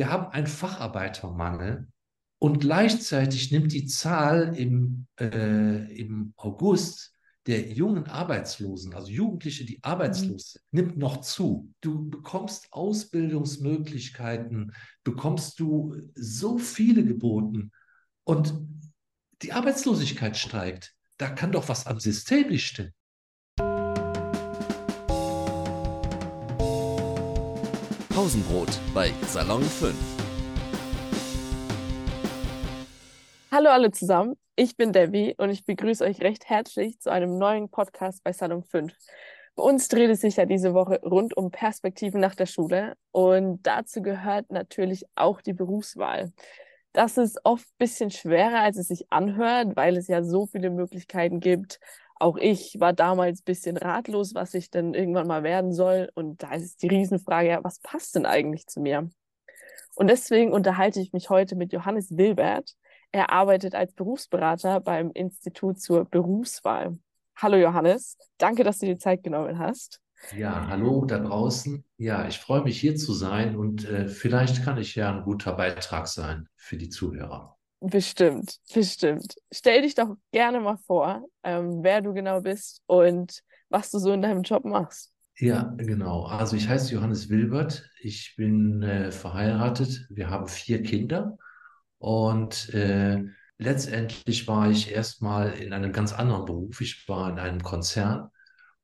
wir haben einen Facharbeitermangel und gleichzeitig nimmt die Zahl im, äh, im August der jungen Arbeitslosen, also Jugendliche, die arbeitslos sind, nimmt noch zu. Du bekommst Ausbildungsmöglichkeiten, bekommst du so viele geboten und die Arbeitslosigkeit steigt. Da kann doch was am System nicht stimmen. Pausenbrot bei Salon 5. Hallo alle zusammen, ich bin Debbie und ich begrüße euch recht herzlich zu einem neuen Podcast bei Salon 5. Bei uns dreht es sich ja diese Woche rund um Perspektiven nach der Schule und dazu gehört natürlich auch die Berufswahl. Das ist oft ein bisschen schwerer, als es sich anhört, weil es ja so viele Möglichkeiten gibt, auch ich war damals ein bisschen ratlos, was ich denn irgendwann mal werden soll. Und da ist die Riesenfrage, ja, was passt denn eigentlich zu mir? Und deswegen unterhalte ich mich heute mit Johannes Wilbert. Er arbeitet als Berufsberater beim Institut zur Berufswahl. Hallo Johannes, danke, dass du dir Zeit genommen hast. Ja, hallo da draußen. Ja, ich freue mich hier zu sein und äh, vielleicht kann ich ja ein guter Beitrag sein für die Zuhörer. Bestimmt, bestimmt. Stell dich doch gerne mal vor, ähm, wer du genau bist und was du so in deinem Job machst. Ja, genau. Also ich heiße Johannes Wilbert. Ich bin äh, verheiratet. Wir haben vier Kinder und äh, letztendlich war ich erstmal in einem ganz anderen Beruf. Ich war in einem Konzern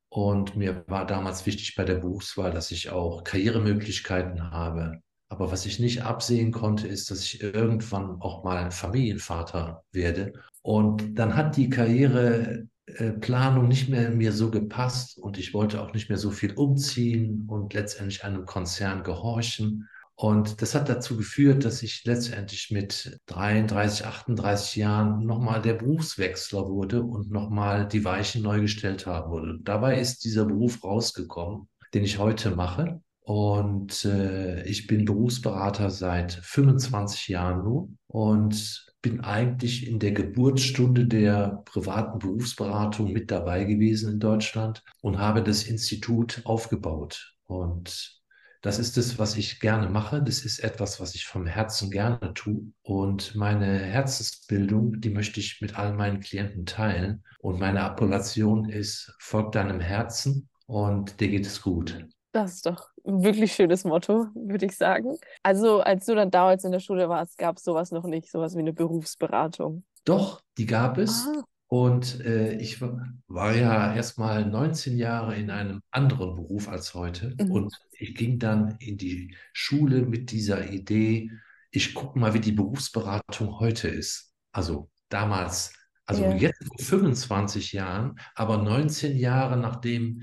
und mir war damals wichtig bei der Berufswahl, dass ich auch Karrieremöglichkeiten habe. Aber was ich nicht absehen konnte, ist, dass ich irgendwann auch mal ein Familienvater werde. Und dann hat die Karriereplanung nicht mehr mir so gepasst und ich wollte auch nicht mehr so viel umziehen und letztendlich einem Konzern gehorchen. Und das hat dazu geführt, dass ich letztendlich mit 33, 38 Jahren nochmal der Berufswechsler wurde und nochmal die Weichen neu gestellt haben wurde. Dabei ist dieser Beruf rausgekommen, den ich heute mache. Und äh, ich bin Berufsberater seit 25 Jahren nun und bin eigentlich in der Geburtsstunde der privaten Berufsberatung mit dabei gewesen in Deutschland und habe das Institut aufgebaut. Und das ist es, was ich gerne mache. Das ist etwas, was ich vom Herzen gerne tue. Und meine Herzensbildung, die möchte ich mit all meinen Klienten teilen. Und meine Appellation ist, folg deinem Herzen und dir geht es gut. Das ist doch ein wirklich schönes Motto, würde ich sagen. Also, als du dann damals in der Schule warst, gab es sowas noch nicht, sowas wie eine Berufsberatung. Doch, die gab es. Ah. Und äh, ich war ja erst mal 19 Jahre in einem anderen Beruf als heute. Mhm. Und ich ging dann in die Schule mit dieser Idee, ich gucke mal, wie die Berufsberatung heute ist. Also damals, also ja. jetzt vor 25 Jahren, aber 19 Jahre nachdem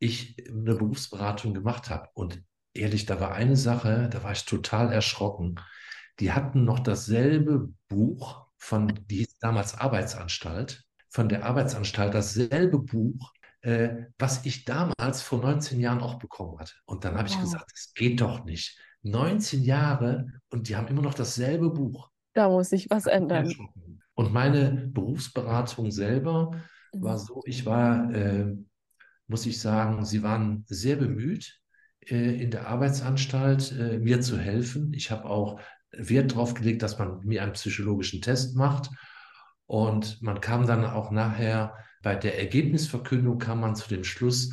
ich eine Berufsberatung gemacht habe. Und ehrlich, da war eine Sache, da war ich total erschrocken. Die hatten noch dasselbe Buch von, die hieß damals Arbeitsanstalt, von der Arbeitsanstalt, dasselbe Buch, äh, was ich damals vor 19 Jahren auch bekommen hatte. Und dann habe ich wow. gesagt, das geht doch nicht. 19 Jahre und die haben immer noch dasselbe Buch. Da muss sich was ändern. Und meine Berufsberatung selber war mhm. so, ich war äh, muss ich sagen, sie waren sehr bemüht, äh, in der Arbeitsanstalt äh, mir zu helfen. Ich habe auch Wert darauf gelegt, dass man mir einen psychologischen Test macht. Und man kam dann auch nachher bei der Ergebnisverkündung kam man zu dem Schluss,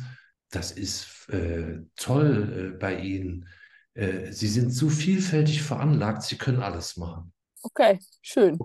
das ist äh, toll äh, bei Ihnen. Äh, Sie sind so vielfältig veranlagt, Sie können alles machen. Okay, schön.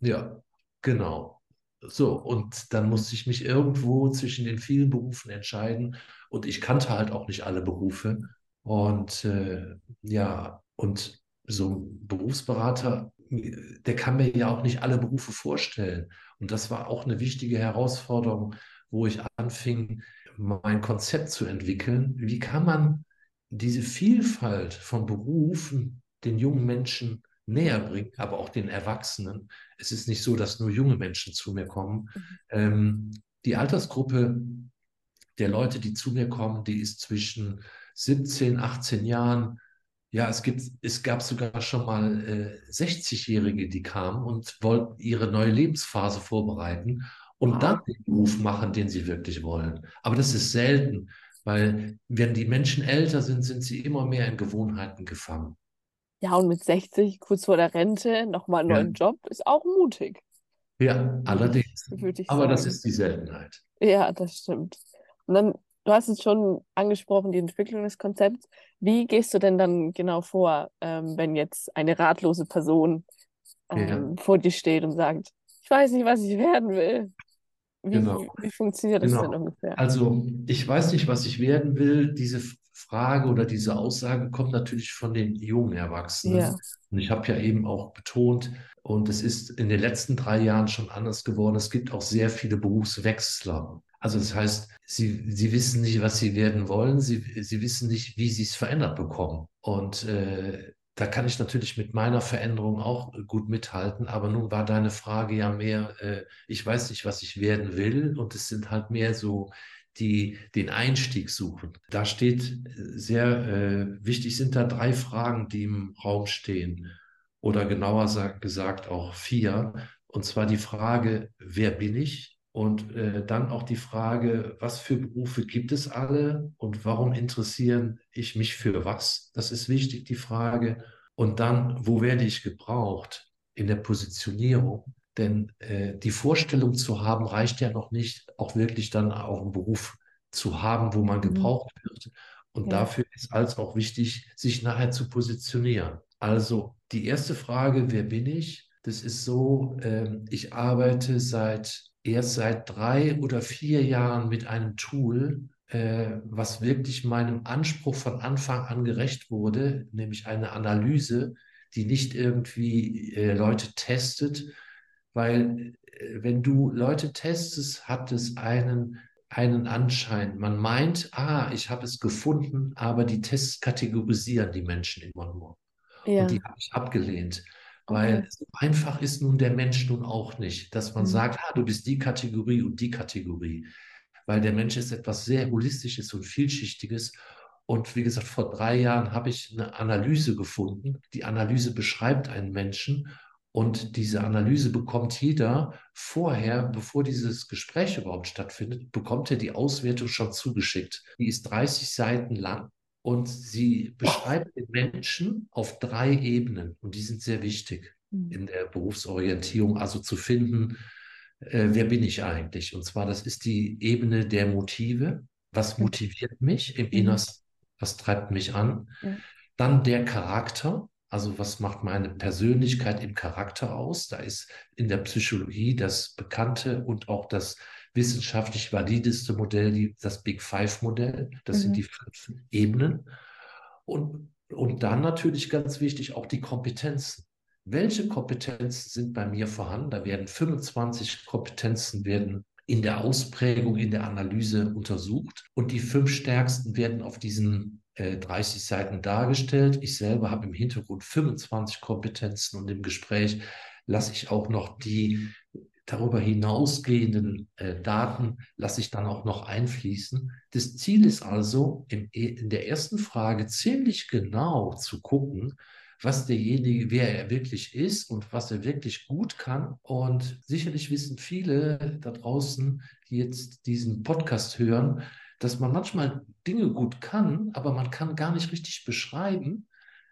Ja, genau. So, und dann musste ich mich irgendwo zwischen den vielen Berufen entscheiden. Und ich kannte halt auch nicht alle Berufe. Und äh, ja, und so ein Berufsberater, der kann mir ja auch nicht alle Berufe vorstellen. Und das war auch eine wichtige Herausforderung, wo ich anfing, mein Konzept zu entwickeln. Wie kann man diese Vielfalt von Berufen den jungen Menschen näher bringen, aber auch den Erwachsenen. Es ist nicht so, dass nur junge Menschen zu mir kommen. Mhm. Ähm, die Altersgruppe der Leute, die zu mir kommen, die ist zwischen 17, 18 Jahren. Ja, es gibt, es gab sogar schon mal äh, 60-Jährige, die kamen und wollten ihre neue Lebensphase vorbereiten und wow. dann den Beruf machen, den sie wirklich wollen. Aber das ist selten, weil wenn die Menschen älter sind, sind sie immer mehr in Gewohnheiten gefangen. Ja, und mit 60, kurz vor der Rente, nochmal einen Ja, neuen Job, ist auch mutig, ja, allerdings. Aber das sagen. ist die Seltenheit. Ja, das stimmt. Und dann, du hast es schon angesprochen, die Entwicklung des Konzepts. Wie gehst du denn dann genau vor, ähm, wenn jetzt eine ratlose Person Ja, ähm, vor dir steht und sagt, ich weiß nicht, was ich werden will? genau. Wie, wie funktioniert das denn Genau. ungefähr? Also, ich weiß nicht, was ich werden will. Diese Frage oder diese Aussage kommt natürlich von den jungen Erwachsenen. Ja. Und ich habe ja eben auch betont, und es ist in den letzten drei Jahren schon anders geworden. Es gibt auch sehr viele Berufswechsler. Also, das heißt, sie, sie wissen nicht, was sie werden wollen. Sie, sie wissen nicht, wie sie es verändert bekommen. Und äh, da kann ich natürlich mit meiner Veränderung auch gut mithalten. Aber nun war deine Frage ja mehr, äh, ich weiß nicht, was ich werden will. Und es sind halt mehr so, die den Einstieg suchen. Da steht äh, sehr äh, wichtig, sind da drei Fragen, die im Raum stehen. Oder genauer sagt, gesagt auch vier. Und zwar die Frage, wer bin ich? Und äh, dann auch die Frage, was für Berufe gibt es alle und warum interessieren ich mich für was? Das ist wichtig, die Frage. Und dann, wo werde ich gebraucht in der Positionierung? Denn äh, die Vorstellung zu haben, reicht ja noch nicht, auch wirklich dann auch einen Beruf zu haben, wo man Mhm. gebraucht wird. Und Ja. dafür ist als auch wichtig, sich nachher zu positionieren. Also die erste Frage, wer bin ich? Das ist so, ähm, ich arbeite seit erst seit drei oder vier Jahren mit einem Tool, äh, was wirklich meinem Anspruch von Anfang an gerecht wurde, nämlich eine Analyse, die nicht irgendwie äh, Leute testet, weil äh, wenn du Leute testest, hat es einen, einen Anschein. Man meint, ah, ich habe es gefunden, aber die Tests kategorisieren die Menschen immer nur. Und Ja, die habe ich abgelehnt, okay. weil so einfach ist nun der Mensch nun auch nicht, dass man Mhm. sagt, ah, du bist die Kategorie und die Kategorie, weil der Mensch ist etwas sehr Holistisches und Vielschichtiges. Und wie gesagt, vor drei Jahren habe ich eine Analyse gefunden. Die Analyse beschreibt einen Menschen und diese Analyse bekommt jeder vorher, bevor dieses Gespräch überhaupt stattfindet, bekommt er die Auswertung schon zugeschickt. Die ist 30 Seiten lang und sie beschreibt den Menschen auf drei Ebenen und die sind sehr wichtig Mhm. in der Berufsorientierung, also zu finden, äh, wer bin ich eigentlich? Und zwar, das ist die Ebene der Motive. Was motiviert mich im Mhm. Innersten? Was treibt mich an? Dann der Charakter. Also was macht meine Persönlichkeit im Charakter aus? Da ist in der Psychologie das bekannte und auch das wissenschaftlich valideste Modell, die, das Big Five-Modell. Das sind Mhm. die fünf Ebenen. Und, und dann natürlich ganz wichtig auch die Kompetenzen. Welche Kompetenzen sind bei mir vorhanden? Da werden 25 Kompetenzen werden in der Ausprägung, in der Analyse untersucht und die fünf stärksten werden auf diesen äh, 30 Seiten dargestellt. Ich selber habe im Hintergrund 25 Kompetenzen und im Gespräch lasse ich auch noch die darüber hinausgehenden äh, Daten lasse ich dann auch noch einfließen. Das Ziel ist also, im, in der ersten Frage ziemlich genau zu gucken, was derjenige, wer er wirklich ist und was er wirklich gut kann. Und sicherlich wissen viele da draußen, die jetzt diesen Podcast hören, dass man manchmal Dinge gut kann, aber man kann gar nicht richtig beschreiben,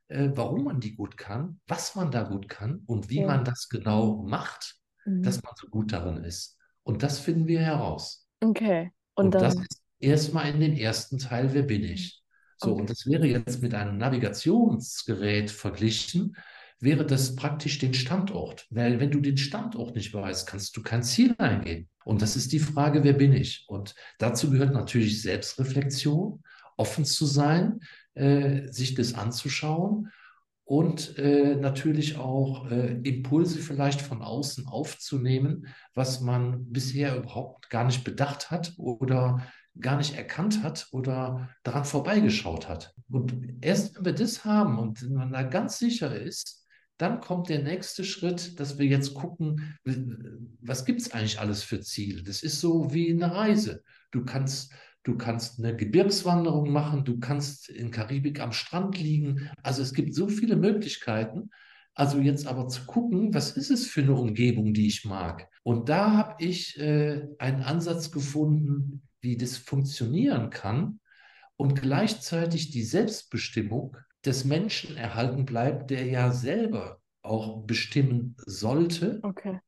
äh, warum man die gut kann, was man da gut kann und wie Ja. man das genau macht, Mhm. dass man so gut darin ist. Und das finden wir heraus. Okay. Und Und das dann, ist erstmal in den ersten Teil, wer bin ich? So, Okay. und das wäre jetzt mit einem Navigationsgerät verglichen, wäre das praktisch den Standort. Weil wenn du den Standort nicht weißt, kannst du kein Ziel eingehen. Und das ist die Frage, wer bin ich? Und dazu gehört natürlich Selbstreflexion, offen zu sein, äh, sich das anzuschauen und äh, natürlich auch äh, Impulse vielleicht von außen aufzunehmen, was man bisher überhaupt gar nicht bedacht hat oder gar nicht erkannt hat oder daran vorbeigeschaut hat. Und erst wenn wir das haben und man da ganz sicher ist, dann kommt der nächste Schritt, dass wir jetzt gucken, was gibt es eigentlich alles für Ziele? Das ist so wie eine Reise. Du kannst Du kannst eine Gebirgswanderung machen, du kannst in Karibik am Strand liegen. Also es gibt so viele Möglichkeiten. Also jetzt aber zu gucken, was ist es für eine Umgebung, die ich mag? Und da habe ich äh, einen Ansatz gefunden, wie das funktionieren kann und gleichzeitig die Selbstbestimmung des Menschen erhalten bleibt, der ja selber auch bestimmen sollte, Okay.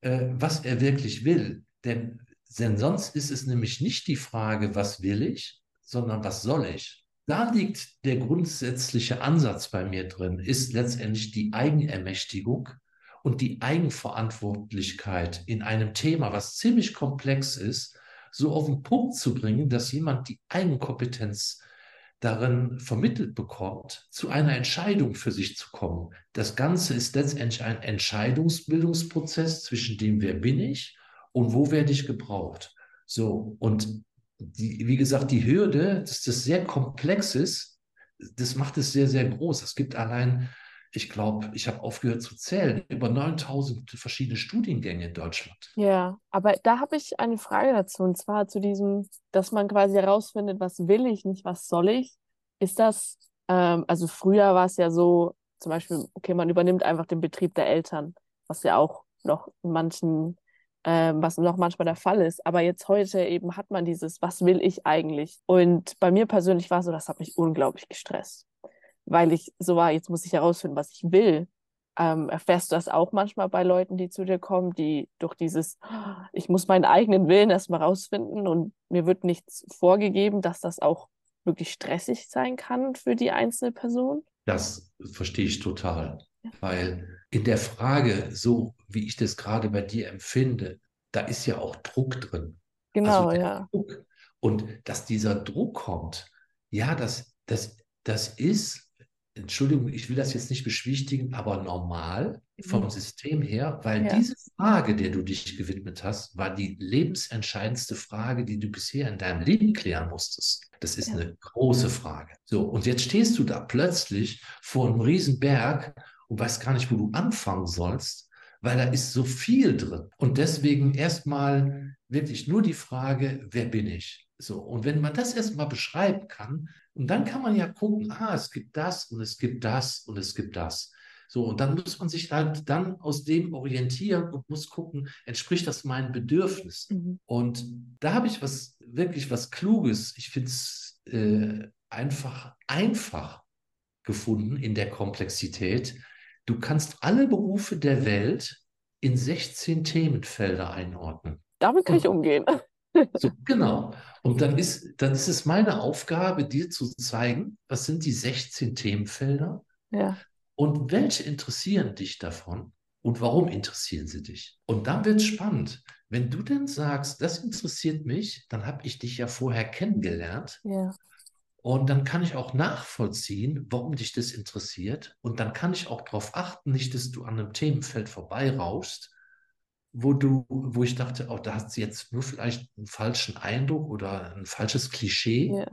äh, was er wirklich will. Denn, denn sonst ist es nämlich nicht die Frage, was will ich, sondern was soll ich. Da liegt der grundsätzliche Ansatz bei mir drin, ist letztendlich die Eigenermächtigung und die Eigenverantwortlichkeit in einem Thema, was ziemlich komplex ist, so auf den Punkt zu bringen, dass jemand die Eigenkompetenz darin vermittelt bekommt, zu einer Entscheidung für sich zu kommen. Das Ganze ist letztendlich ein Entscheidungsbildungsprozess zwischen dem, wer bin ich und wo werde ich gebraucht. So, und die, wie gesagt, die Hürde, dass das sehr komplex ist, das macht es sehr, sehr groß. Es gibt allein, ich glaube, ich habe aufgehört zu zählen, über 9000 verschiedene Studiengänge in Deutschland. Ja, aber da habe ich eine Frage dazu, und zwar zu diesem, dass man quasi herausfindet, was will ich, nicht was soll ich. Ist das, ähm, also früher war es ja so, zum Beispiel, okay, man übernimmt einfach den Betrieb der Eltern, was ja auch noch in manchen, ähm, was noch manchmal der Fall ist. Aber jetzt heute eben hat man dieses, was will ich eigentlich? Und bei mir persönlich war es so, das hat mich unglaublich gestresst, weil ich so war, jetzt muss ich herausfinden, was ich will. Ähm, erfährst du das auch manchmal bei Leuten, die zu dir kommen, die durch dieses, ich muss meinen eigenen Willen erstmal rausfinden und mir wird nichts vorgegeben, dass das auch wirklich stressig sein kann für die einzelne Person? Das verstehe ich total, weil in der Frage, so wie ich das gerade bei dir empfinde, da ist ja auch Druck drin. Genau, der ja. Druck. Und dass dieser Druck kommt, ja, das, das, das ist, Entschuldigung, ich will das jetzt nicht beschwichtigen, aber normal vom Mhm. System her, weil Ja. diese Frage, der du dich gewidmet hast, war die lebensentscheidendste Frage, die du bisher in deinem Leben klären musstest. Das ist Ja. eine große Frage. So, und jetzt stehst du da plötzlich vor einem Riesenberg und weißt gar nicht, wo du anfangen sollst, weil da ist so viel drin. Und deswegen erstmal wirklich nur die Frage, wer bin ich? So, und wenn man das erstmal beschreiben kann, und dann kann man ja gucken, ah, es gibt das und es gibt das und es gibt das. So, und dann muss man sich halt dann aus dem orientieren und muss gucken, entspricht das meinen Bedürfnissen? Mhm. Und da habe ich was, wirklich was Kluges. Ich finde es äh, einfach, einfach gefunden in der Komplexität. Du kannst alle Berufe der Welt in 16 Themenfelder einordnen. Damit kann ich umgehen. So, genau. Und dann ist, dann ist es meine Aufgabe, dir zu zeigen, was sind die 16 Themenfelder Ja. und welche interessieren dich davon und warum interessieren sie dich? Und dann wird es spannend. Wenn du denn sagst, das interessiert mich, dann habe ich dich ja vorher kennengelernt Ja. und dann kann ich auch nachvollziehen, warum dich das interessiert. Und dann kann ich auch darauf achten, nicht, dass du an einem Themenfeld vorbeirauschst, wo du, wo ich dachte, oh, da hast du jetzt nur vielleicht einen falschen Eindruck oder ein falsches Klischee. Ja.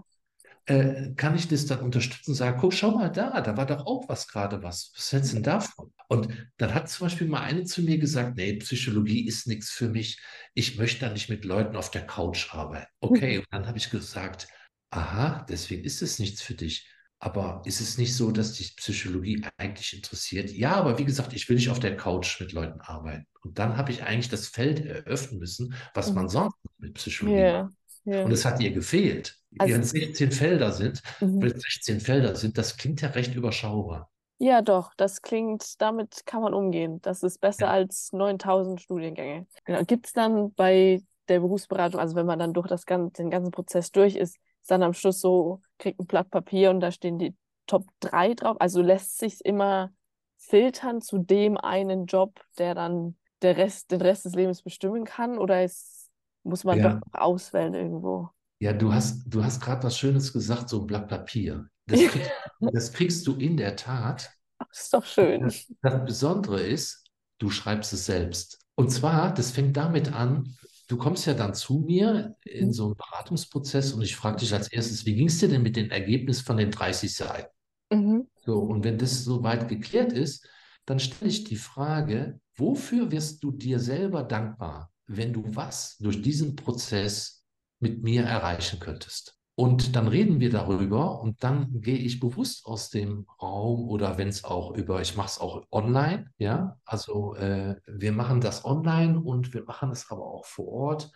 Äh, kann ich das dann unterstützen und sagen, guck, schau mal da, da war doch auch was gerade was. Was hältst du denn davon? Und dann hat zum Beispiel mal eine zu mir gesagt, nee, Psychologie ist nichts für mich. Ich möchte da nicht mit Leuten auf der Couch arbeiten. Okay, und dann habe ich gesagt, aha, deswegen ist es nichts für dich. Aber ist es nicht so, dass dich Psychologie eigentlich interessiert? Ja, aber wie gesagt, ich will nicht auf der Couch mit Leuten arbeiten. Und dann habe ich eigentlich das Feld eröffnen müssen, was man Mhm. sonst mit Psychologie Ja. macht. Ja. Und es hat ihr gefehlt. Also- Während 16 Felder sind, Mhm. wenn es 16 Felder sind, das klingt ja recht überschaubar. Ja, doch, das klingt, damit kann man umgehen. Das ist besser Ja. als 9000 Studiengänge. Genau. Gibt es dann bei der Berufsberatung, also wenn man dann durch das ganze, den ganzen Prozess durch ist, ist dann am Schluss so, kriegt ein Blatt Papier und da stehen die Top 3 drauf? Also lässt sich immer filtern zu dem einen Job, der dann der Rest, den Rest des Lebens bestimmen kann? Oder ist, muss man Ja. doch auswählen irgendwo? Ja, du hast, du hast gerade was Schönes gesagt, so ein Blatt Papier. Das kriegst, das kriegst du in der Tat. Das ist doch schön. Das, das Besondere ist, du schreibst es selbst. Und zwar, das fängt damit an, du kommst ja dann zu mir in so einen Beratungsprozess und ich frage dich als erstes, wie ging es dir denn mit dem Ergebnis von den 30 Seiten? Mhm. So, und wenn das soweit geklärt ist, dann stelle ich die Frage, wofür wirst du dir selber dankbar, wenn du was durch diesen Prozess mit mir erreichen könntest? Und dann reden wir darüber und dann gehe ich bewusst aus dem Raum oder wenn es auch über, ich mache es auch online, ja, also äh, wir machen das online und wir machen es aber auch vor Ort.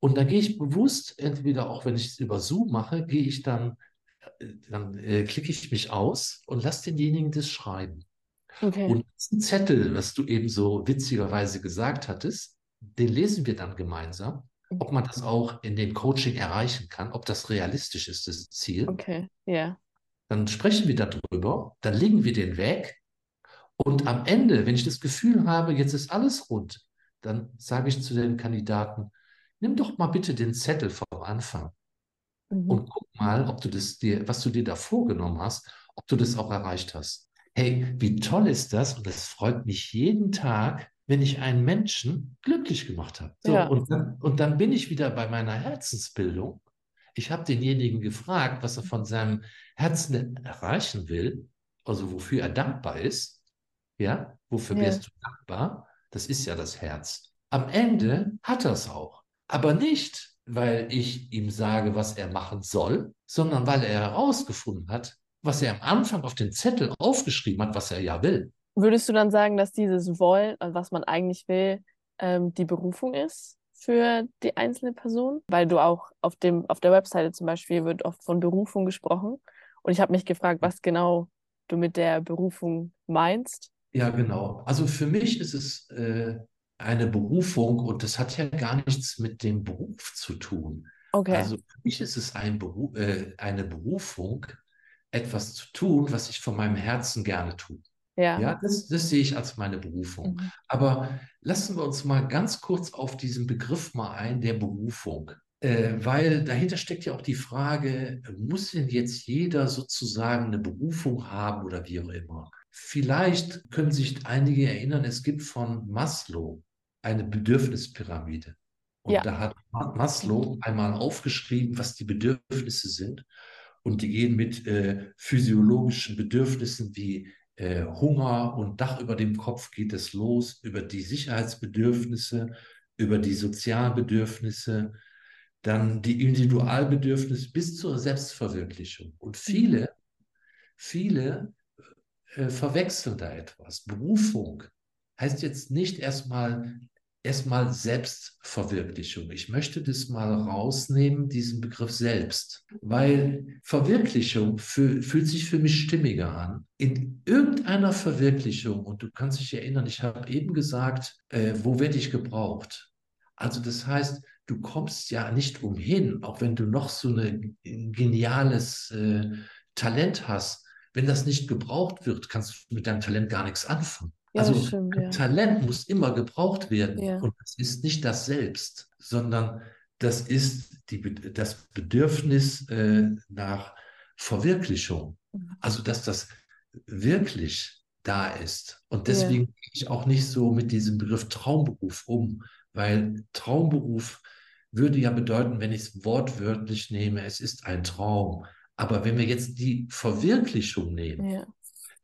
Und dann gehe ich bewusst, entweder auch wenn ich es über Zoom mache, gehe ich dann dann äh, klicke ich mich aus und lasse denjenigen das schreiben. Okay. Und diesen Zettel, was du eben so witzigerweise gesagt hattest, den lesen wir dann gemeinsam, ob man das auch in dem Coaching erreichen kann, ob das realistisch ist, das Ziel. Okay, ja. Dann sprechen wir darüber, dann legen wir den weg und am Ende, wenn ich das Gefühl habe, jetzt ist alles rund, dann sage ich zu den Kandidaten, nimm doch mal bitte den Zettel vom Anfang Mhm. und guck mal, ob du das dir, was du dir da vorgenommen hast, ob du das auch erreicht hast. Hey, wie toll ist das? Und es freut mich jeden Tag, wenn ich einen Menschen glücklich gemacht habe. So, Ja. und, dann, und dann bin ich wieder bei meiner Herzensbildung. Ich habe denjenigen gefragt, was er von seinem Herzen erreichen will, also wofür er dankbar ist. Ja, wofür Ja. wärst du dankbar? Das ist ja das Herz. Am Ende hat er es auch. Aber nicht, weil ich ihm sage, was er machen soll, sondern weil er herausgefunden hat, was er am Anfang auf den Zettel aufgeschrieben hat, was er ja will. Würdest du dann sagen, dass dieses Wollen, also was man eigentlich will, ähm, die Berufung ist für die einzelne Person? Weil du auch auf dem, auf der Webseite zum Beispiel wird oft von Berufung gesprochen. Und ich habe mich gefragt, was genau du mit der Berufung meinst. Ja, genau. Also für mich ist es äh, eine Berufung und das hat ja gar nichts mit dem Beruf zu tun. Okay. Also für mich ist es ein Beru äh, eine Berufung, etwas zu tun, was ich von meinem Herzen gerne tue. Ja. Ja, das, das sehe ich als meine Berufung. Mhm. Aber lassen wir uns mal ganz kurz auf diesen Begriff mal ein, der Berufung. Äh, weil dahinter steckt ja auch die Frage, muss denn jetzt jeder sozusagen eine Berufung haben oder wie auch immer? Vielleicht können sich einige erinnern, es gibt von Maslow eine Bedürfnispyramide. Und Ja. da hat Maslow einmal aufgeschrieben, was die Bedürfnisse sind. Und die gehen mit äh, physiologischen Bedürfnissen wie äh, Hunger und Dach über dem Kopf geht es los, über die Sicherheitsbedürfnisse, über die Sozialbedürfnisse, dann die Individualbedürfnisse bis zur Selbstverwirklichung. Und viele, viele äh, verwechseln da etwas. Berufung heißt jetzt nicht erstmal erstmal Selbstverwirklichung. Ich möchte das mal rausnehmen, diesen Begriff selbst, weil Verwirklichung fü fühlt sich für mich stimmiger an. In irgendeiner Verwirklichung, und du kannst dich erinnern, ich habe eben gesagt, äh, wo werde ich gebraucht? Also das heißt, du kommst ja nicht umhin, auch wenn du noch so ein geniales äh, Talent hast, wenn das nicht gebraucht wird, kannst du mit deinem Talent gar nichts anfangen. Ja, also stimmt, ja. Talent muss immer gebraucht werden. Ja. Und das ist nicht das Selbst, sondern das ist die, das Bedürfnis äh, nach Verwirklichung. Mhm. Also, dass das wirklich da ist. Und deswegen gehe ich auch nicht so mit diesem Begriff Traumberuf um, weil Traumberuf würde ja bedeuten, wenn ich es wortwörtlich nehme, es ist ein Traum. Aber wenn wir jetzt die Verwirklichung nehmen, Ja.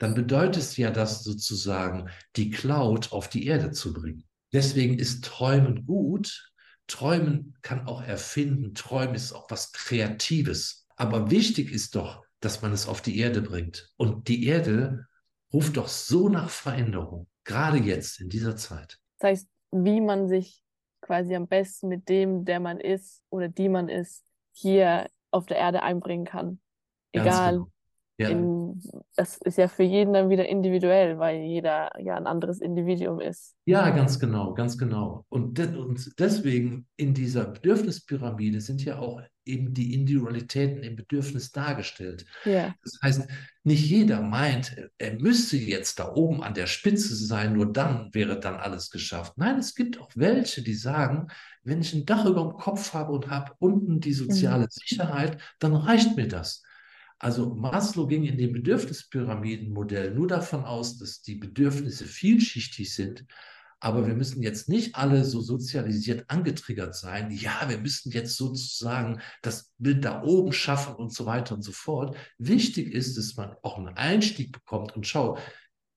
Dann bedeutet es ja, das sozusagen die Cloud auf die Erde zu bringen. Deswegen ist Träumen gut. Träumen kann auch erfinden. Träumen ist auch was Kreatives. Aber wichtig ist doch, dass man es auf die Erde bringt. Und die Erde ruft doch so nach Veränderung, gerade jetzt in dieser Zeit. Das heißt, wie man sich quasi am besten mit dem, der man ist oder die man ist, hier auf der Erde einbringen kann. Egal, genau. Ja. in, das ist ja für jeden dann wieder individuell, weil jeder ja ein anderes Individuum ist. Ja, ganz genau, ganz genau. Und, de und deswegen in dieser Bedürfnispyramide sind ja auch eben die Individualitäten im Bedürfnis dargestellt. Ja, Das heißt, nicht jeder meint, er müsste jetzt da oben an der Spitze sein, nur dann wäre dann alles geschafft. Nein, es gibt auch welche, die sagen, wenn ich ein Dach über dem Kopf habe und habe unten die soziale Sicherheit, dann reicht mir das. Also Maslow ging in dem Bedürfnispyramidenmodell nur davon aus, dass die Bedürfnisse vielschichtig sind. Aber wir müssen jetzt nicht alle so sozialisiert angetriggert sein. Ja, wir müssen jetzt sozusagen das Bild da oben schaffen und so weiter und so fort. Wichtig ist, dass man auch einen Einstieg bekommt und schau,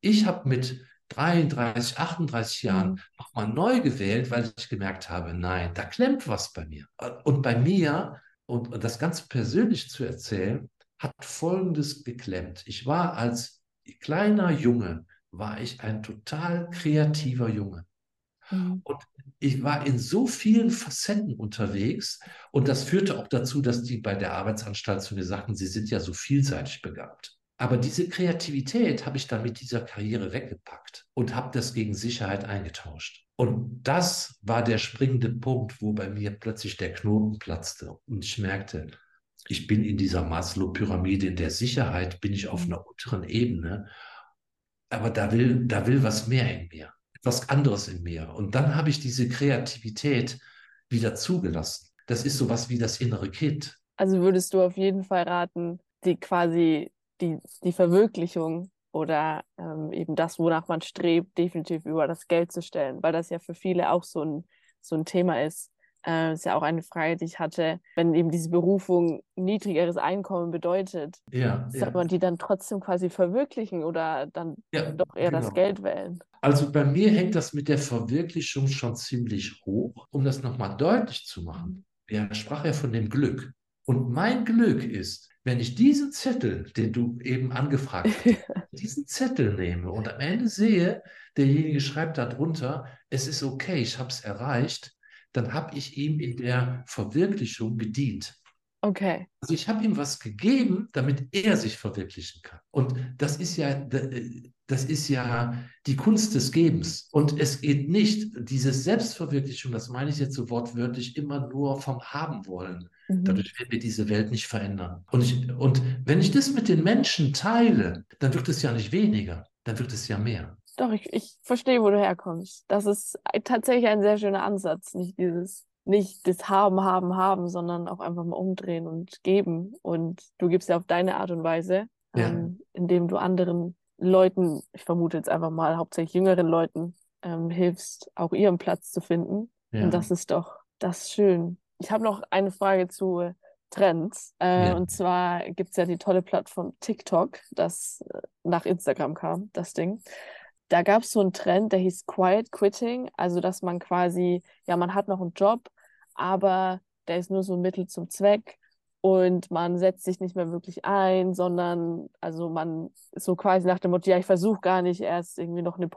ich habe mit 33, 38 Jahren nochmal neu gewählt, weil ich gemerkt habe, nein, da klemmt was bei mir. Und bei mir, und, und das ganz persönlich zu erzählen, hat Folgendes geklemmt. Ich war als kleiner Junge, war ich ein total kreativer Junge. Mhm. Und ich war in so vielen Facetten unterwegs und das führte auch dazu, dass die bei der Arbeitsanstalt zu mir sagten, sie sind ja so vielseitig begabt. Aber diese Kreativität habe ich dann mit dieser Karriere weggepackt und habe das gegen Sicherheit eingetauscht. Und das war der springende Punkt, wo bei mir plötzlich der Knoten platzte und ich merkte, ich bin in dieser Maslow-Pyramide, in der Sicherheit bin ich auf mhm. einer unteren Ebene, aber da will, da will was mehr in mir, etwas anderes in mir. Und dann habe ich diese Kreativität wieder zugelassen. Das ist sowas wie das innere Kind. Also würdest du auf jeden Fall raten, die quasi die, die Verwirklichung oder ähm, eben das, wonach man strebt, definitiv über das Geld zu stellen, weil das ja für viele auch so ein, so ein Thema ist. Äh, ist ja auch eine Frage, die ich hatte, wenn eben diese Berufung niedrigeres Einkommen bedeutet, ja, soll ja. man die dann trotzdem quasi verwirklichen oder dann ja, doch eher genau. das Geld wählen? Also bei mir hängt das mit der Verwirklichung schon ziemlich hoch, um das nochmal deutlich zu machen. Er sprach ja von dem Glück. Und mein Glück ist, wenn ich diesen Zettel, den du eben angefragt hast, diesen Zettel nehme und am Ende sehe, derjenige schreibt darunter, es ist okay, ich habe es erreicht, dann habe ich ihm in der Verwirklichung gedient. Okay. Also ich habe ihm was gegeben, damit er sich verwirklichen kann. Und das ist ja, das ist ja die Kunst des Gebens. Und es geht nicht, diese Selbstverwirklichung, das meine ich jetzt so wortwörtlich, immer nur vom Haben wollen. Mhm. Dadurch werden wir diese Welt nicht verändern. Und, ich, und wenn ich das mit den Menschen teile, dann wird es ja nicht weniger, dann wird es ja mehr. Doch, ich, ich verstehe, wo du herkommst. Das ist tatsächlich ein sehr schöner Ansatz, nicht dieses nicht das Haben, Haben, Haben, sondern auch einfach mal umdrehen und geben. Und du gibst ja auf deine Art und Weise, ja. ähm, indem du anderen Leuten, ich vermute jetzt einfach mal hauptsächlich jüngeren Leuten, ähm, hilfst, auch ihren Platz zu finden. Ja. Und das ist doch das ist schön. Ich habe noch eine Frage zu Trends. Äh, ja. Und zwar gibt es ja die tolle Plattform TikTok, das äh, nach Instagram kam, das Ding da gab es so einen Trend, der hieß Quiet Quitting, also dass man quasi, ja, man hat noch einen Job, aber der ist nur so ein Mittel zum Zweck und man setzt sich nicht mehr wirklich ein, sondern also man ist so quasi nach dem Motto, ja, ich versuche gar nicht erst irgendwie noch eine,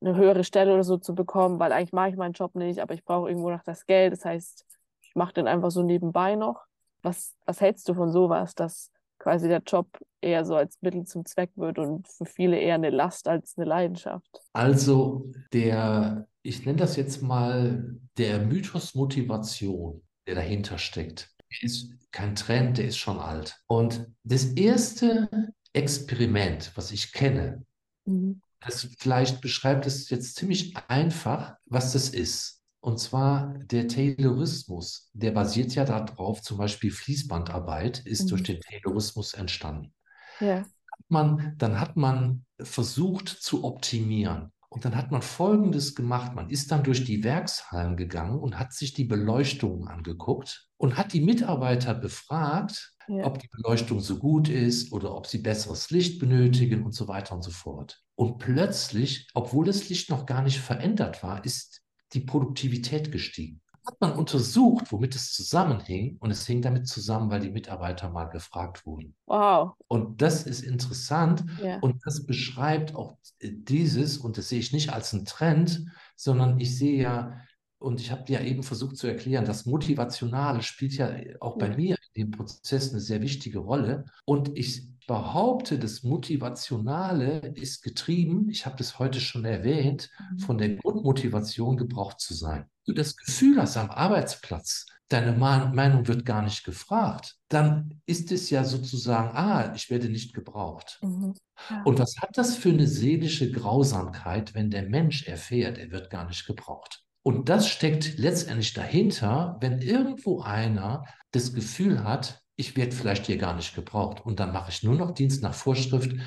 eine höhere Stelle oder so zu bekommen, weil eigentlich mache ich meinen Job nicht, aber ich brauche irgendwo noch das Geld. Das heißt, ich mache den einfach so nebenbei noch. Was, was hältst du von sowas, dass quasi der Job eher so als Mittel zum Zweck wird und für viele eher eine Last als eine Leidenschaft. Also der, ich nenne das jetzt mal der Mythos Motivation, der dahinter steckt, ist kein Trend, der ist schon alt. Und das erste Experiment, was ich kenne, mhm. das vielleicht beschreibt es jetzt ziemlich einfach, was das ist. Und zwar der Taylorismus, der basiert ja darauf, zum Beispiel Fließbandarbeit ist mhm. durch den Taylorismus entstanden. Ja. Man, dann hat man versucht zu optimieren. Und dann hat man Folgendes gemacht. Man ist dann durch die Werkshallen gegangen und hat sich die Beleuchtung angeguckt und hat die Mitarbeiter befragt, ja. ob die Beleuchtung so gut ist oder ob sie besseres Licht benötigen und so weiter und so fort. Und plötzlich, obwohl das Licht noch gar nicht verändert war, ist die Produktivität gestiegen. Hat man untersucht, womit es zusammenhing und es hing damit zusammen, weil die Mitarbeiter mal gefragt wurden. Wow. Und das ist interessant yeah. und das beschreibt auch dieses, und das sehe ich nicht als einen Trend, sondern ich sehe ja, und ich habe ja eben versucht zu erklären, das Motivationale spielt ja auch bei mir in dem Prozess eine sehr wichtige Rolle. Und ich behaupte, das Motivationale ist getrieben, ich habe das heute schon erwähnt, mhm. von der Grundmotivation gebraucht zu sein. Du das Gefühl hast am Arbeitsplatz, deine Meinung wird gar nicht gefragt, dann ist es ja sozusagen, ah, ich werde nicht gebraucht. Mhm. Ja. Und was hat das für eine seelische Grausamkeit, wenn der Mensch erfährt, er wird gar nicht gebraucht? Und das steckt letztendlich dahinter, wenn irgendwo einer das Gefühl hat, ich werde vielleicht hier gar nicht gebraucht und dann mache ich nur noch Dienst nach Vorschrift. Und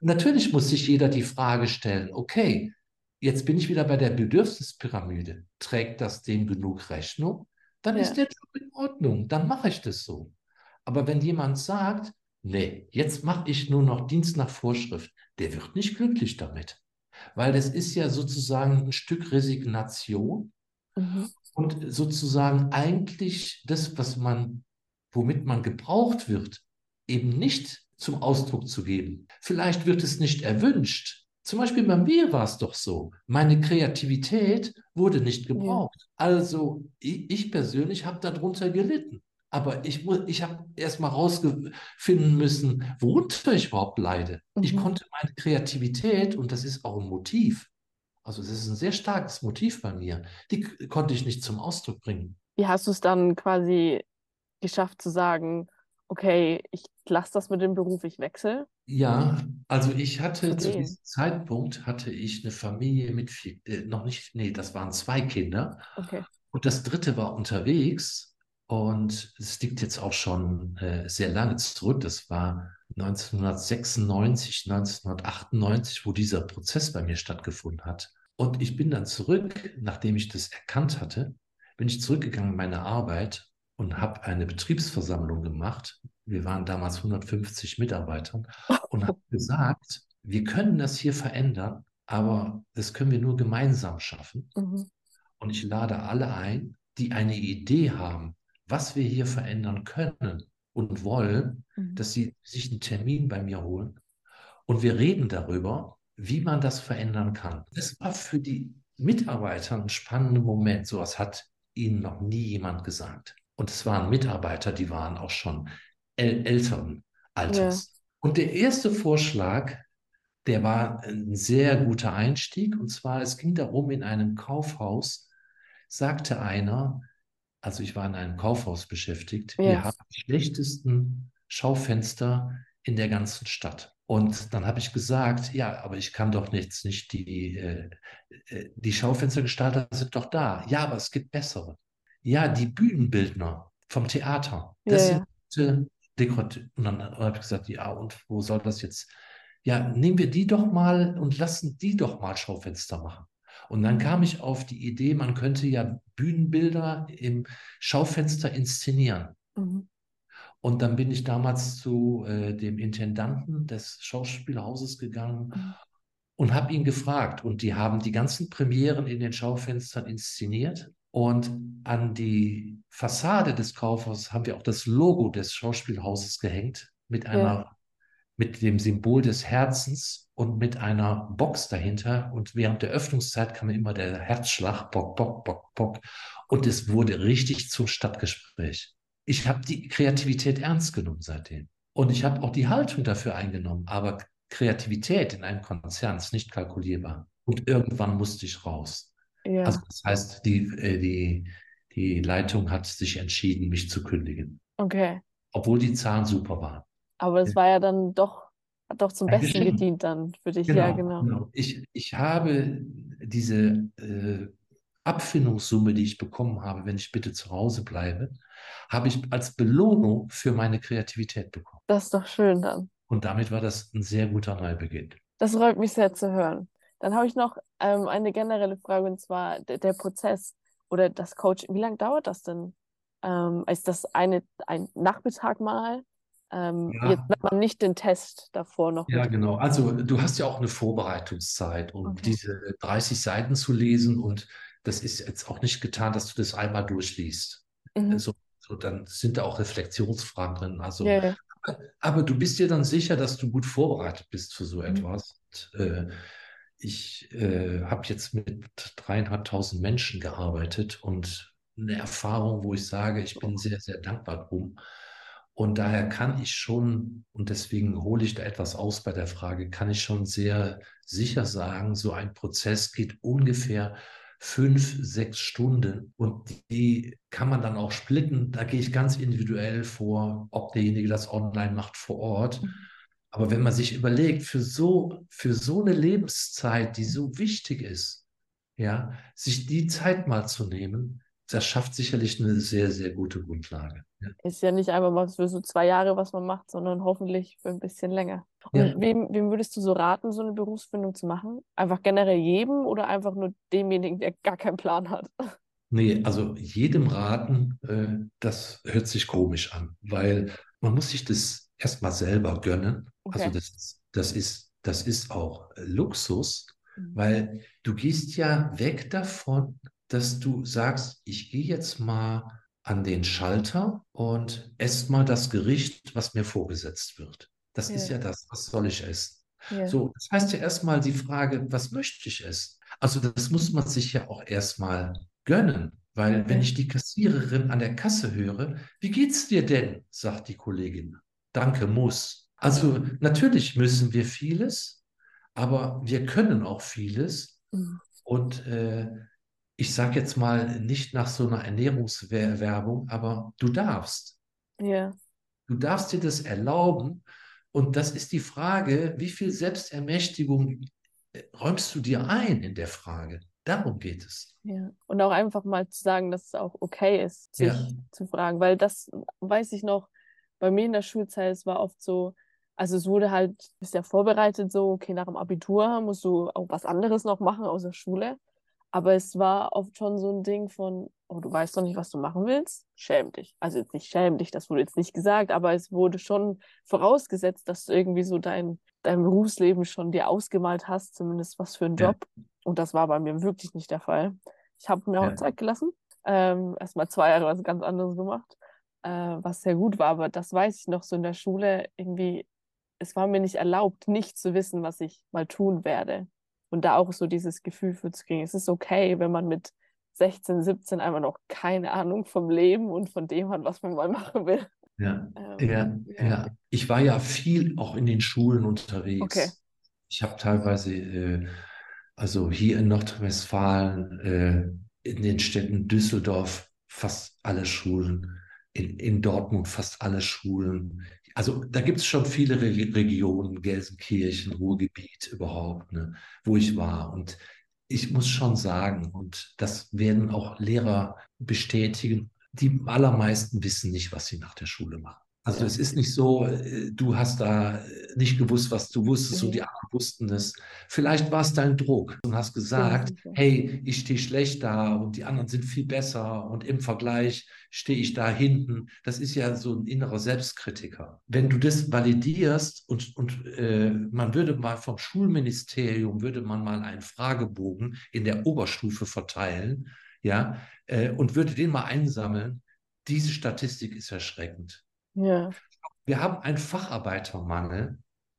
natürlich muss sich jeder die Frage stellen, okay, jetzt bin ich wieder bei der Bedürfnispyramide. Trägt das dem genug Rechnung? Dann ja. ist der Job in Ordnung, dann mache ich das so. Aber wenn jemand sagt, nee, jetzt mache ich nur noch Dienst nach Vorschrift, der wird nicht glücklich damit. Weil das ist ja sozusagen ein Stück Resignation mhm. und sozusagen eigentlich das, was man womit man gebraucht wird, eben nicht zum Ausdruck zu geben. Vielleicht wird es nicht erwünscht, Zum Beispiel bei mir war es doch so. Meine Kreativität wurde nicht gebraucht. Also ich, ich persönlich habe darunter gelitten. Aber ich, ich habe erst mal rausfinden müssen, worunter ich überhaupt leide. Mhm. Ich konnte meine Kreativität, und das ist auch ein Motiv, also es ist ein sehr starkes Motiv bei mir, die konnte ich nicht zum Ausdruck bringen. Wie hast du es dann quasi geschafft zu sagen, okay, ich lasse das mit dem Beruf, ich wechsle? Ja, also ich hatte zu diesem Zeitpunkt hatte ich eine Familie mit vier, äh, noch nicht, nee, das waren zwei Kinder. Okay. Und das dritte war unterwegs und es liegt jetzt auch schon äh, sehr lange zurück. Das war 1996, 1998, wo dieser Prozess bei mir stattgefunden hat. Und ich bin dann zurück, nachdem ich das erkannt hatte, bin ich zurückgegangen in meine Arbeit und habe eine Betriebsversammlung gemacht. Wir waren damals 150 Mitarbeiter und habe gesagt, wir können das hier verändern, aber das können wir nur gemeinsam schaffen. Mhm. Und ich lade alle ein, die eine Idee haben, was wir hier verändern können und wollen, mhm. dass sie sich einen Termin bei mir holen. Und wir reden darüber, wie man das verändern kann. Das war für die Mitarbeiter ein spannender Moment. So etwas hat ihnen noch nie jemand gesagt. Und es waren Mitarbeiter, die waren auch schon äl älteren Alters. Ja. Und der erste Vorschlag, der war ein sehr guter Einstieg. Und zwar, es ging darum, in einem Kaufhaus sagte einer, also ich war in einem Kaufhaus beschäftigt, ja. wir haben die schlechtesten Schaufenster in der ganzen Stadt. Und dann habe ich gesagt, ja, aber ich kann doch jetzt nicht die, äh, äh die Schaufenstergestalter sind doch da. Ja, aber es gibt bessere. Ja, die Bühnenbildner vom Theater. Das ja, sind Dekorativ. Und dann habe ich gesagt, ja, und wo soll das jetzt? Ja, nehmen wir die doch mal und lassen die doch mal Schaufenster machen. Und dann kam ich auf die Idee, man könnte ja Bühnenbilder im Schaufenster inszenieren. Mhm. Und dann bin ich damals zu äh, dem Intendanten des Schauspielhauses gegangen mhm. und habe ihn gefragt. Und die haben die ganzen Premieren in den Schaufenstern inszeniert. Und an die Fassade des Kaufhauses haben wir auch das Logo des Schauspielhauses gehängt mit einer, ja. mit dem Symbol des Herzens und mit einer Box dahinter. Und während der Öffnungszeit kam immer der Herzschlag, bock, bock, bock, bock. Und es wurde richtig zum Stadtgespräch. Ich habe die Kreativität ernst genommen seitdem. Und ich habe auch die Haltung dafür eingenommen. Aber Kreativität in einem Konzern ist nicht kalkulierbar. Und irgendwann musste ich raus. Ja. Also das heißt, die, äh, die, die Leitung hat sich entschieden, mich zu kündigen. Okay. Obwohl die Zahlen super waren. Aber es war ja dann doch, hat doch zum Besten gedient dann für dich. Genau, ja, genau. genau. Ich, ich habe diese äh, Abfindungssumme, die ich bekommen habe, wenn ich bitte zu Hause bleibe, habe ich als Belohnung für meine Kreativität bekommen. Das ist doch schön dann. Und damit war das ein sehr guter Neubeginn. Das freut mich sehr zu hören. Dann habe ich noch ähm, eine generelle Frage und zwar der, der Prozess oder das Coaching. Wie lange dauert das denn? Ähm, ist das eine, ein Nachmittag mal? Ähm, ja. jetzt, wenn man nicht den Test davor noch. Ja, genau. Also du hast ja auch eine Vorbereitungszeit, um okay. diese 30 Seiten zu lesen und das ist jetzt auch nicht getan, dass du das einmal durchliest. Mhm. So, so, dann sind da auch Reflexionsfragen drin. Also, ja, ja. Aber, aber, du bist dir dann sicher, dass du gut vorbereitet bist für so mhm. etwas. Und, äh, ich äh, habe jetzt mit dreieinhalbtausend Menschen gearbeitet und eine Erfahrung, wo ich sage, ich bin sehr, sehr dankbar drum. Und daher kann ich schon, und deswegen hole ich da etwas aus bei der Frage, kann ich schon sehr sicher sagen, so ein Prozess geht ungefähr fünf, sechs Stunden und die kann man dann auch splitten. Da gehe ich ganz individuell vor, ob derjenige das online macht vor Ort. Mhm aber wenn man sich überlegt, für so, für so eine Lebenszeit, die so wichtig ist, ja, sich die Zeit mal zu nehmen, das schafft sicherlich eine sehr, sehr gute Grundlage. Ja. Ist ja nicht einfach mal für so zwei Jahre, was man macht, sondern hoffentlich für ein bisschen länger. Und ja. wem, wem würdest du so raten, so eine Berufsfindung zu machen? Einfach generell jedem oder einfach nur demjenigen, der gar keinen Plan hat? Nee, also jedem raten, äh, das hört sich komisch an, weil man muss sich das erstmal selber gönnen. Also okay. Also das, das, ist, das ist auch Luxus, mhm. weil du gehst ja weg davon, dass du sagst, ich gehe jetzt mal an den Schalter und esse mal das Gericht, was mir vorgesetzt wird. Das ja. ist ja das, was soll ich essen? Ja. So, das heißt ja erstmal die Frage, was möchte ich essen? Also das muss man sich ja auch erstmal gönnen, weil wenn Ja. ich die Kassiererin an der Kasse höre, wie geht's dir denn? sagt die Kollegin. Danke, muss. Also natürlich müssen wir vieles, aber wir können auch vieles. Mhm. Und äh, ich sage jetzt mal nicht nach so einer Ernährungswerbung, aber du darfst. Ja. Du darfst dir das erlauben. Und das ist die Frage, wie viel Selbstermächtigung äh, räumst du dir ein in der Frage? Darum geht es. Ja, und auch einfach mal zu sagen, dass es auch okay ist, sich Ja. zu fragen, weil das weiß ich noch, bei mir in der Schulzeit, es war oft so, also es wurde halt, bist ja vorbereitet, so, okay, nach dem Abitur musst du auch was anderes noch machen außer Schule. Aber es war oft schon so ein Ding von, oh, du weißt doch nicht, was du machen willst? Schäm dich. Also jetzt nicht schäm dich, das wurde jetzt nicht gesagt, aber es wurde schon vorausgesetzt, dass du irgendwie so dein, dein Berufsleben schon dir ausgemalt hast, zumindest was für einen Ja. Job. Und das war bei mir wirklich nicht der Fall. Ich habe mir auch Ja. Zeit gelassen. Ähm, erstmal zwei Jahre was ganz anderes gemacht, äh, was sehr gut war. Aber das weiß ich noch so in der Schule irgendwie, es war mir nicht erlaubt, nicht zu wissen, was ich mal tun werde. Und da auch so dieses Gefühl für zu kriegen, es ist okay, wenn man mit 16, 17 einfach noch keine Ahnung vom Leben und von dem hat, was man mal machen will. Ja. Ähm, Ja, ja. ja. Ich war ja viel auch in den Schulen unterwegs. Okay. Ich habe teilweise, äh, also hier in Nordrhein-Westfalen, äh, in den Städten Düsseldorf fast alle Schulen, in, in Dortmund fast alle Schulen. Also da gibt es schon viele Re Regionen, Gelsenkirchen, Ruhrgebiet überhaupt, ne, wo ich war. Und ich muss schon sagen, und das werden auch Lehrer bestätigen, die allermeisten wissen nicht, was sie nach der Schule machen. Also es ist nicht so, äh, du hast da äh, nicht gewusst, was du wusstest und die anderen wussten es. Vielleicht war es dein Druck und hast gesagt, hey, ich stehe schlecht da und die anderen sind viel besser und im Vergleich stehe ich da hinten. Das ist ja so ein innerer Selbstkritiker. Wenn du das validierst und, und äh, man würde mal vom Schulministerium, würde man mal einen Fragebogen in der Oberstufe verteilen, ja, äh, und würde den mal einsammeln, diese Statistik ist erschreckend. Ja. Wir haben einen Facharbeitermangel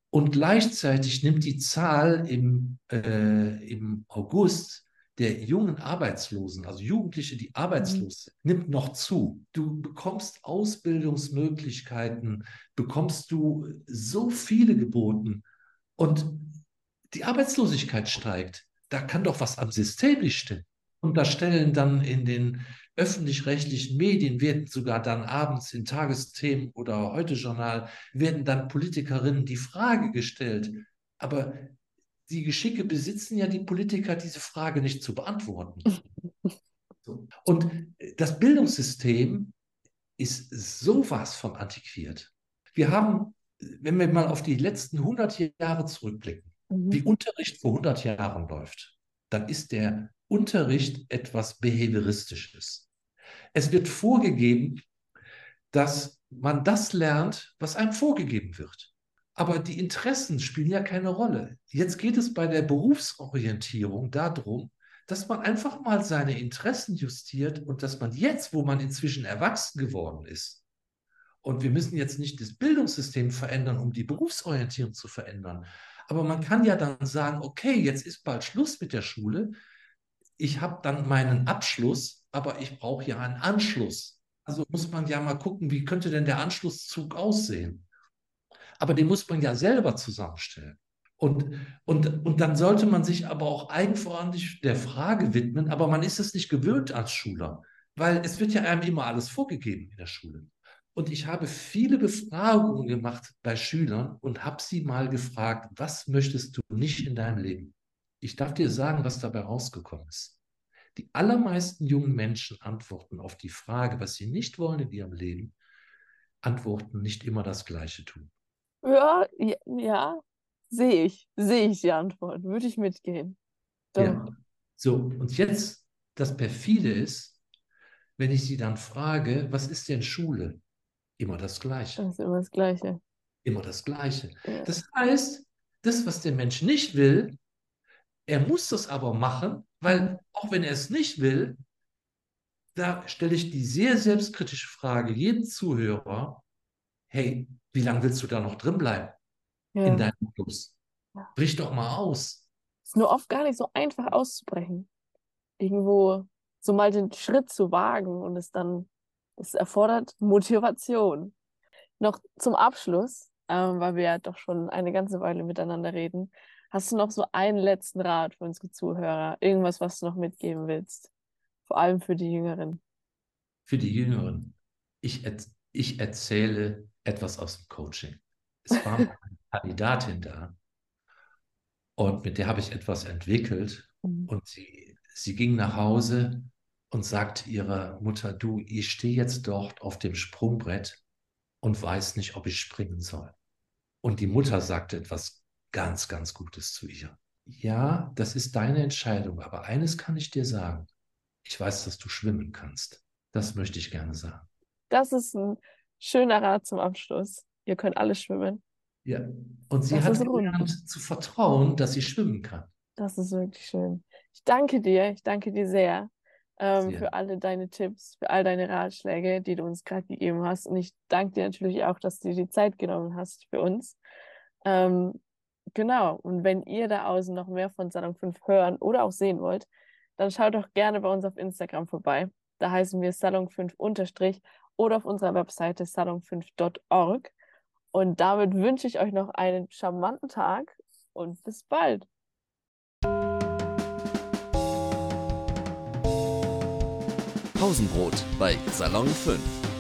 und gleichzeitig nimmt die Zahl im, äh, im August der jungen Arbeitslosen, also Jugendliche, die arbeitslos sind, nimmt noch zu. Du bekommst Ausbildungsmöglichkeiten, bekommst du so viele geboten und die Arbeitslosigkeit steigt. Da kann doch was am System nicht stimmen. Und da stellen dann in den öffentlich-rechtlichen Medien, werden sogar dann abends in Tagesthemen oder Heute-Journal, werden dann Politikerinnen die Frage gestellt. Aber die Geschicke besitzen ja die Politiker, diese Frage nicht zu beantworten. Und das Bildungssystem ist sowas von antiquiert. Wir haben, wenn wir mal auf die letzten 100 Jahre zurückblicken, Mhm. wie Unterricht vor 100 Jahren läuft, dann ist der Unterricht etwas Behavioristisches. Es wird vorgegeben, dass man das lernt, was einem vorgegeben wird. Aber die Interessen spielen ja keine Rolle. Jetzt geht es bei der Berufsorientierung darum, dass man einfach mal seine Interessen justiert und dass man jetzt, wo man inzwischen erwachsen geworden ist, und wir müssen jetzt nicht das Bildungssystem verändern, um die Berufsorientierung zu verändern, aber man kann ja dann sagen, okay, jetzt ist bald Schluss mit der Schule. Ich habe dann meinen Abschluss, aber ich brauche ja einen Anschluss. Also muss man ja mal gucken, wie könnte denn der Anschlusszug aussehen? Aber den muss man ja selber zusammenstellen. Und, und, und dann sollte man sich aber auch eigenverantwortlich der Frage widmen, aber man ist es nicht gewöhnt als Schüler, weil es wird ja einem immer alles vorgegeben in der Schule. Und ich habe viele Befragungen gemacht bei Schülern und habe sie mal gefragt, was möchtest du nicht in deinem Leben? Ich darf dir sagen, was dabei rausgekommen ist. Die allermeisten jungen Menschen antworten auf die Frage, was sie nicht wollen in ihrem Leben, antworten nicht immer das Gleiche tun. Ja, ja, ja, sehe ich, sehe ich die Antwort, würde ich mitgehen. Doch. Ja. So, und jetzt das perfide ist, wenn ich sie dann frage, was ist denn Schule? Immer das Gleiche. Das ist immer das Gleiche. Immer das Gleiche. Ja. Das heißt, das, was der Mensch nicht will, er muss das aber machen, weil auch wenn er es nicht will, da stelle ich die sehr selbstkritische Frage jedem Zuhörer, hey, wie lange willst du da noch drin bleiben in Ja. deinem Clubs? Ja. Brich doch mal aus. Ist nur oft gar nicht so einfach auszubrechen. Irgendwo so mal den Schritt zu wagen und es dann, es erfordert Motivation. Noch zum Abschluss, ähm, weil wir ja doch schon eine ganze Weile miteinander reden, hast du noch so einen letzten Rat für unsere Zuhörer? Irgendwas, was du noch mitgeben willst? Vor allem für die Jüngeren. Für die Jüngeren. Ich, ich erzähle etwas aus dem Coaching. Es war eine Kandidatin da und mit der habe ich etwas entwickelt mhm. und sie, sie ging nach Hause und sagte ihrer Mutter, du, ich stehe jetzt dort auf dem Sprungbrett und weiß nicht, ob ich springen soll. Und die Mutter sagte etwas ganz, ganz Gutes zu ihr. Ja, das ist deine Entscheidung, aber eines kann ich dir sagen. Ich weiß, dass du schwimmen kannst. Das möchte ich gerne sagen. Das ist ein schöner Rat zum Abschluss. Ihr könnt alle schwimmen. Ja, und sie das hat gelernt zu vertrauen, dass sie schwimmen kann. Das ist wirklich schön. Ich danke dir, ich danke dir sehr ähm, für alle deine Tipps, für all deine Ratschläge, die du uns gerade gegeben hast. Und ich danke dir natürlich auch, dass du dir die Zeit genommen hast für uns. Ähm, genau, und wenn ihr da außen noch mehr von Salon 5 hören oder auch sehen wollt, dann schaut doch gerne bei uns auf Instagram vorbei. Da heißen wir Salon 5 unterstrich oder auf unserer Webseite salon5.org. Und damit wünsche ich euch noch einen charmanten Tag und bis bald. Pausenbrot bei Salon 5.